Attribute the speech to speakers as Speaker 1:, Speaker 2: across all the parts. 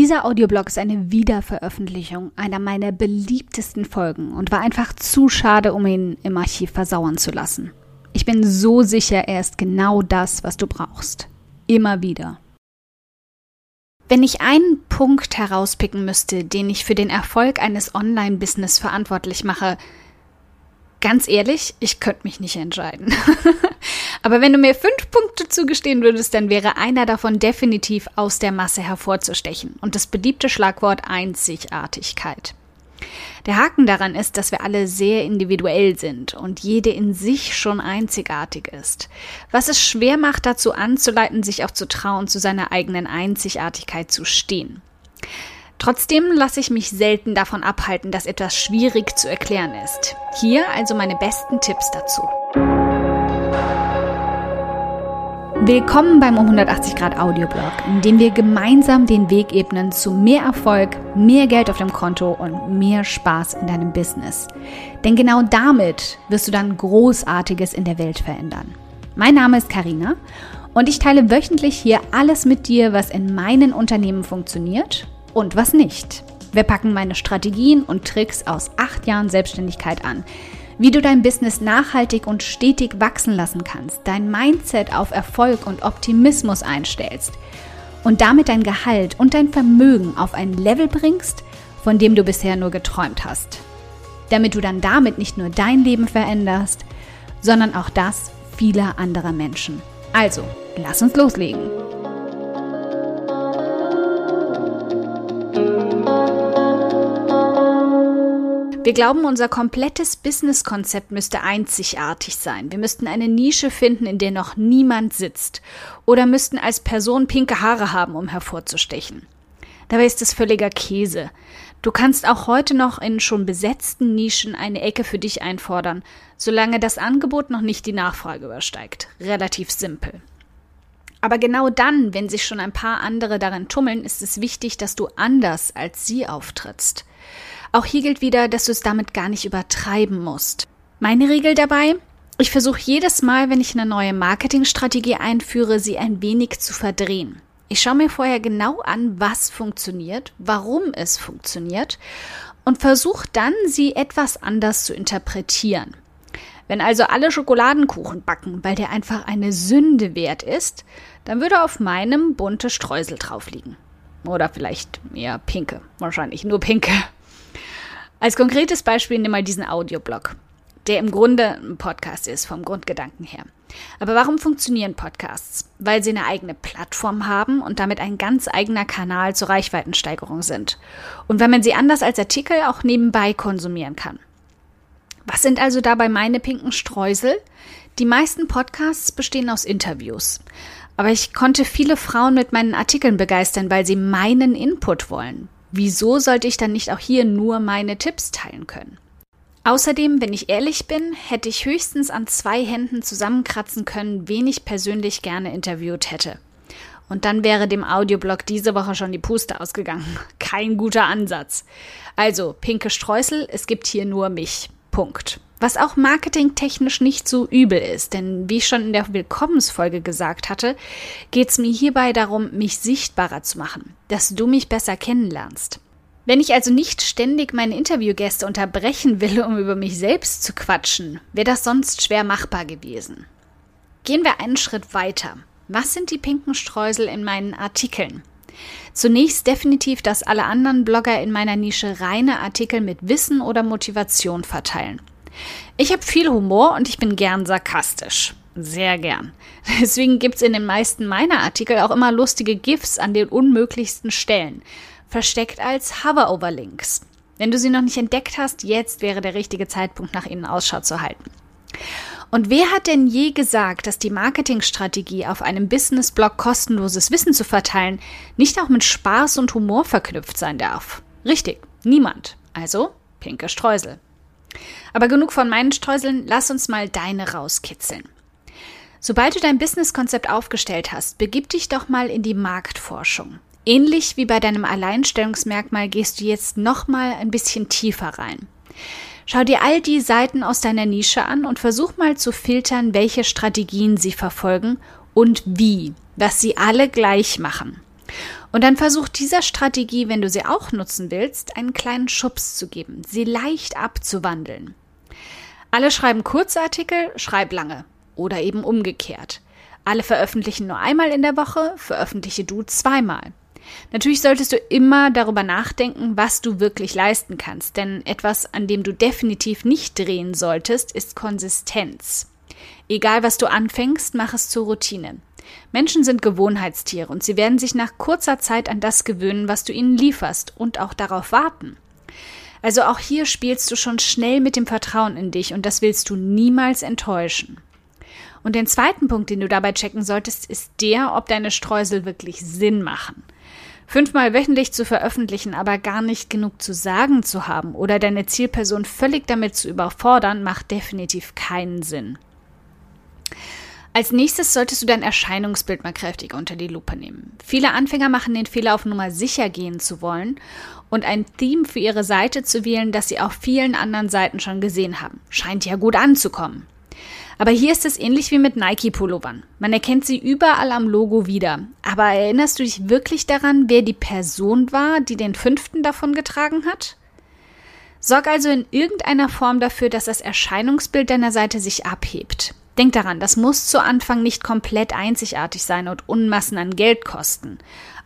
Speaker 1: Dieser Audioblog ist eine Wiederveröffentlichung einer meiner beliebtesten Folgen und war einfach zu schade, um ihn im Archiv versauern zu lassen. Ich bin so sicher, er ist genau das, was du brauchst. Immer wieder. Wenn ich einen Punkt herauspicken müsste, den ich für den Erfolg eines Online-Business verantwortlich mache, ganz ehrlich, ich könnte mich nicht entscheiden. Aber wenn du mir fünf Punkte zugestehen würdest, dann wäre einer davon definitiv aus der Masse hervorzustechen und das beliebte Schlagwort Einzigartigkeit. Der Haken daran ist, dass wir alle sehr individuell sind und jede in sich schon einzigartig ist, was es schwer macht, dazu anzuleiten, sich auch zu trauen, zu seiner eigenen Einzigartigkeit zu stehen. Trotzdem lasse ich mich selten davon abhalten, dass etwas schwierig zu erklären ist. Hier also meine besten Tipps dazu. Willkommen beim um 180 Grad Audioblog, in dem wir gemeinsam den Weg ebnen zu mehr Erfolg, mehr Geld auf dem Konto und mehr Spaß in deinem Business. Denn genau damit wirst du dann Großartiges in der Welt verändern. Mein Name ist Karina und ich teile wöchentlich hier alles mit dir, was in meinen Unternehmen funktioniert und was nicht. Wir packen meine Strategien und Tricks aus acht Jahren Selbstständigkeit an wie du dein Business nachhaltig und stetig wachsen lassen kannst, dein Mindset auf Erfolg und Optimismus einstellst und damit dein Gehalt und dein Vermögen auf ein Level bringst, von dem du bisher nur geträumt hast. Damit du dann damit nicht nur dein Leben veränderst, sondern auch das vieler anderer Menschen. Also, lass uns loslegen. Wir glauben, unser komplettes Businesskonzept müsste einzigartig sein. Wir müssten eine Nische finden, in der noch niemand sitzt. Oder müssten als Person pinke Haare haben, um hervorzustechen. Dabei ist es völliger Käse. Du kannst auch heute noch in schon besetzten Nischen eine Ecke für dich einfordern, solange das Angebot noch nicht die Nachfrage übersteigt. Relativ simpel. Aber genau dann, wenn sich schon ein paar andere darin tummeln, ist es wichtig, dass du anders als sie auftrittst. Auch hier gilt wieder, dass du es damit gar nicht übertreiben musst. Meine Regel dabei? Ich versuche jedes Mal, wenn ich eine neue Marketingstrategie einführe, sie ein wenig zu verdrehen. Ich schaue mir vorher genau an, was funktioniert, warum es funktioniert und versuche dann, sie etwas anders zu interpretieren. Wenn also alle Schokoladenkuchen backen, weil der einfach eine Sünde wert ist, dann würde auf meinem bunte Streusel drauf liegen. Oder vielleicht eher pinke. Wahrscheinlich nur pinke. Als konkretes Beispiel nimm mal diesen Audioblog, der im Grunde ein Podcast ist, vom Grundgedanken her. Aber warum funktionieren Podcasts? Weil sie eine eigene Plattform haben und damit ein ganz eigener Kanal zur Reichweitensteigerung sind. Und weil man sie anders als Artikel auch nebenbei konsumieren kann. Was sind also dabei meine pinken Streusel? Die meisten Podcasts bestehen aus Interviews. Aber ich konnte viele Frauen mit meinen Artikeln begeistern, weil sie meinen Input wollen, Wieso sollte ich dann nicht auch hier nur meine Tipps teilen können? Außerdem, wenn ich ehrlich bin, hätte ich höchstens an zwei Händen zusammenkratzen können, wen ich persönlich gerne interviewt hätte. Und dann wäre dem Audioblog diese Woche schon die Puste ausgegangen. Kein guter Ansatz. Also, pinke Streusel, es gibt hier nur mich. Punkt. Was auch marketingtechnisch nicht so übel ist, denn wie ich schon in der Willkommensfolge gesagt hatte, geht es mir hierbei darum, mich sichtbarer zu machen, dass du mich besser kennenlernst. Wenn ich also nicht ständig meine Interviewgäste unterbrechen will, um über mich selbst zu quatschen, wäre das sonst schwer machbar gewesen. Gehen wir einen Schritt weiter. Was sind die pinken Streusel in meinen Artikeln? Zunächst definitiv, dass alle anderen Blogger in meiner Nische reine Artikel mit Wissen oder Motivation verteilen. Ich habe viel Humor und ich bin gern sarkastisch. Sehr gern. Deswegen gibt es in den meisten meiner Artikel auch immer lustige GIFs an den unmöglichsten Stellen, versteckt als Hover-Overlinks. Wenn du sie noch nicht entdeckt hast, jetzt wäre der richtige Zeitpunkt, nach ihnen Ausschau zu halten. Und wer hat denn je gesagt, dass die Marketingstrategie, auf einem Business-Blog kostenloses Wissen zu verteilen, nicht auch mit Spaß und Humor verknüpft sein darf? Richtig, niemand. Also pinke Streusel. Aber genug von meinen Streuseln, lass uns mal deine rauskitzeln. Sobald du dein Businesskonzept aufgestellt hast, begib dich doch mal in die Marktforschung. Ähnlich wie bei deinem Alleinstellungsmerkmal gehst du jetzt noch mal ein bisschen tiefer rein. Schau dir all die Seiten aus deiner Nische an und versuch mal zu filtern, welche Strategien sie verfolgen und wie, was sie alle gleich machen. Und dann versuch dieser Strategie, wenn du sie auch nutzen willst, einen kleinen Schubs zu geben, sie leicht abzuwandeln. Alle schreiben Kurzartikel, schreib lange. Oder eben umgekehrt. Alle veröffentlichen nur einmal in der Woche, veröffentliche du zweimal. Natürlich solltest du immer darüber nachdenken, was du wirklich leisten kannst, denn etwas, an dem du definitiv nicht drehen solltest, ist Konsistenz. Egal was du anfängst, mach es zur Routine. Menschen sind Gewohnheitstiere und sie werden sich nach kurzer Zeit an das gewöhnen, was du ihnen lieferst und auch darauf warten. Also auch hier spielst du schon schnell mit dem Vertrauen in dich und das willst du niemals enttäuschen. Und den zweiten Punkt, den du dabei checken solltest, ist der, ob deine Streusel wirklich Sinn machen. Fünfmal wöchentlich zu veröffentlichen, aber gar nicht genug zu sagen zu haben oder deine Zielperson völlig damit zu überfordern, macht definitiv keinen Sinn. Als nächstes solltest du dein Erscheinungsbild mal kräftig unter die Lupe nehmen. Viele Anfänger machen den Fehler, auf Nummer sicher gehen zu wollen und ein Theme für ihre Seite zu wählen, das sie auf vielen anderen Seiten schon gesehen haben. Scheint ja gut anzukommen. Aber hier ist es ähnlich wie mit Nike-Pullovern. Man erkennt sie überall am Logo wieder. Aber erinnerst du dich wirklich daran, wer die Person war, die den fünften davon getragen hat? Sorg also in irgendeiner Form dafür, dass das Erscheinungsbild deiner Seite sich abhebt. Denk daran, das muss zu Anfang nicht komplett einzigartig sein und Unmassen an Geld kosten,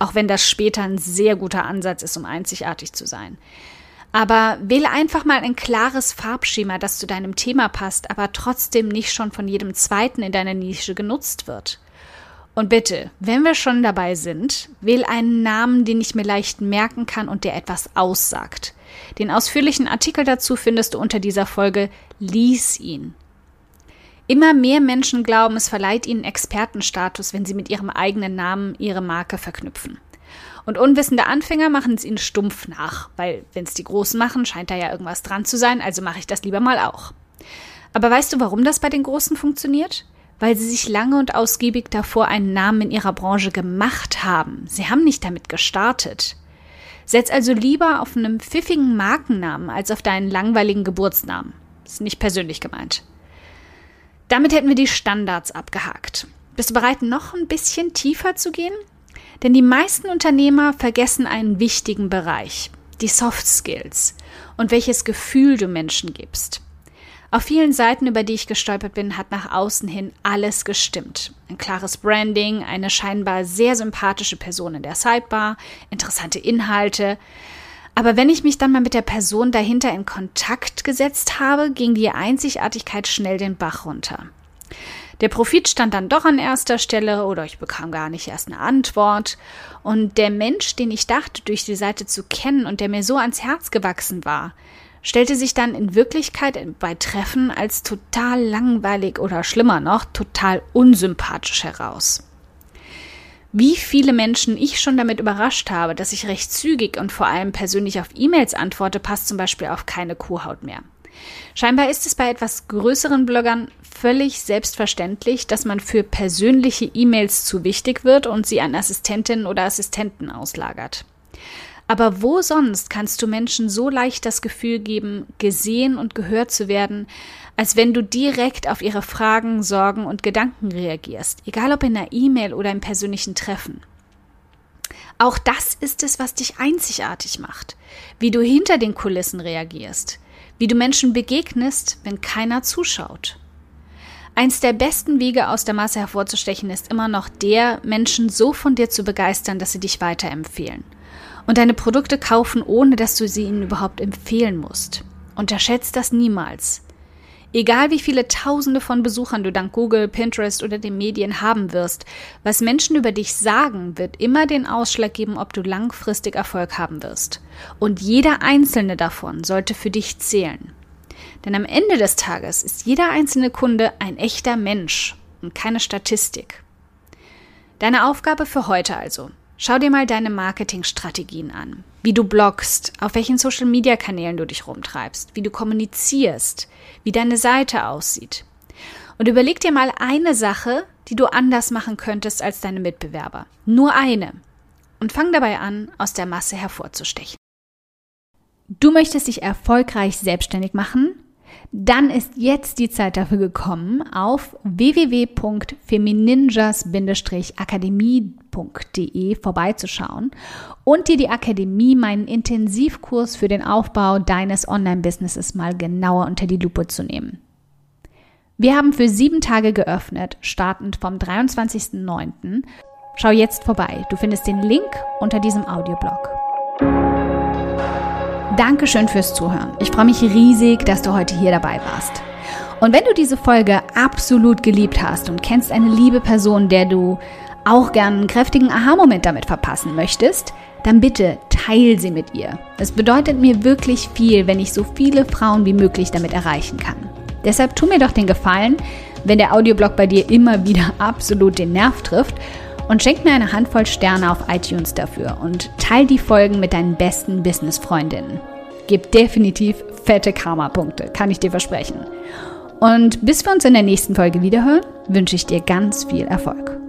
Speaker 1: auch wenn das später ein sehr guter Ansatz ist, um einzigartig zu sein. Aber wähle einfach mal ein klares Farbschema, das zu deinem Thema passt, aber trotzdem nicht schon von jedem zweiten in deiner Nische genutzt wird. Und bitte, wenn wir schon dabei sind, wähl einen Namen, den ich mir leicht merken kann und der etwas aussagt. Den ausführlichen Artikel dazu findest du unter dieser Folge. Lies ihn. Immer mehr Menschen glauben, es verleiht ihnen Expertenstatus, wenn sie mit ihrem eigenen Namen ihre Marke verknüpfen. Und unwissende Anfänger machen es ihnen stumpf nach, weil wenn es die Großen machen, scheint da ja irgendwas dran zu sein, also mache ich das lieber mal auch. Aber weißt du, warum das bei den Großen funktioniert? Weil sie sich lange und ausgiebig davor einen Namen in ihrer Branche gemacht haben. Sie haben nicht damit gestartet. Setz also lieber auf einen pfiffigen Markennamen als auf deinen langweiligen Geburtsnamen. Ist nicht persönlich gemeint. Damit hätten wir die Standards abgehakt. Bist du bereit, noch ein bisschen tiefer zu gehen? Denn die meisten Unternehmer vergessen einen wichtigen Bereich, die Soft Skills und welches Gefühl du Menschen gibst. Auf vielen Seiten, über die ich gestolpert bin, hat nach außen hin alles gestimmt. Ein klares Branding, eine scheinbar sehr sympathische Person in der Sidebar, interessante Inhalte. Aber wenn ich mich dann mal mit der Person dahinter in Kontakt gesetzt habe, ging die Einzigartigkeit schnell den Bach runter. Der Profit stand dann doch an erster Stelle oder ich bekam gar nicht erst eine Antwort. Und der Mensch, den ich dachte, durch die Seite zu kennen und der mir so ans Herz gewachsen war, stellte sich dann in Wirklichkeit bei Treffen als total langweilig oder schlimmer noch, total unsympathisch heraus. Wie viele Menschen ich schon damit überrascht habe, dass ich recht zügig und vor allem persönlich auf E-Mails antworte, passt zum Beispiel auf keine Kuhhaut mehr. Scheinbar ist es bei etwas größeren Bloggern völlig selbstverständlich, dass man für persönliche E-Mails zu wichtig wird und sie an Assistentinnen oder Assistenten auslagert. Aber wo sonst kannst du Menschen so leicht das Gefühl geben, gesehen und gehört zu werden, als wenn du direkt auf ihre Fragen, Sorgen und Gedanken reagierst, egal ob in einer E-Mail oder im persönlichen Treffen. Auch das ist es, was dich einzigartig macht, wie du hinter den Kulissen reagierst, wie du Menschen begegnest, wenn keiner zuschaut. Eins der besten Wege aus der Masse hervorzustechen ist immer noch der, Menschen so von dir zu begeistern, dass sie dich weiterempfehlen. Und deine Produkte kaufen, ohne dass du sie ihnen überhaupt empfehlen musst. Unterschätzt das niemals. Egal wie viele Tausende von Besuchern du dank Google, Pinterest oder den Medien haben wirst, was Menschen über dich sagen, wird immer den Ausschlag geben, ob du langfristig Erfolg haben wirst. Und jeder einzelne davon sollte für dich zählen. Denn am Ende des Tages ist jeder einzelne Kunde ein echter Mensch und keine Statistik. Deine Aufgabe für heute also. Schau dir mal deine Marketingstrategien an, wie du bloggst, auf welchen Social-Media-Kanälen du dich rumtreibst, wie du kommunizierst, wie deine Seite aussieht. Und überleg dir mal eine Sache, die du anders machen könntest als deine Mitbewerber. Nur eine. Und fang dabei an, aus der Masse hervorzustechen. Du möchtest dich erfolgreich selbstständig machen? Dann ist jetzt die Zeit dafür gekommen, auf www.femininjas-akademie.de vorbeizuschauen und dir die Akademie, meinen Intensivkurs für den Aufbau deines Online-Businesses mal genauer unter die Lupe zu nehmen. Wir haben für sieben Tage geöffnet, startend vom 23.09. Schau jetzt vorbei. Du findest den Link unter diesem Audioblog. Dankeschön fürs Zuhören. Ich freue mich riesig, dass du heute hier dabei warst. Und wenn du diese Folge absolut geliebt hast und kennst eine liebe Person, der du auch gern einen kräftigen Aha-Moment damit verpassen möchtest, dann bitte teil sie mit ihr. Es bedeutet mir wirklich viel, wenn ich so viele Frauen wie möglich damit erreichen kann. Deshalb tu mir doch den Gefallen, wenn der Audioblog bei dir immer wieder absolut den Nerv trifft und schenk mir eine Handvoll Sterne auf iTunes dafür und teil die Folgen mit deinen besten Business-Freundinnen. Gib definitiv fette Karma-Punkte, kann ich dir versprechen. Und bis wir uns in der nächsten Folge wiederhören, wünsche ich dir ganz viel Erfolg.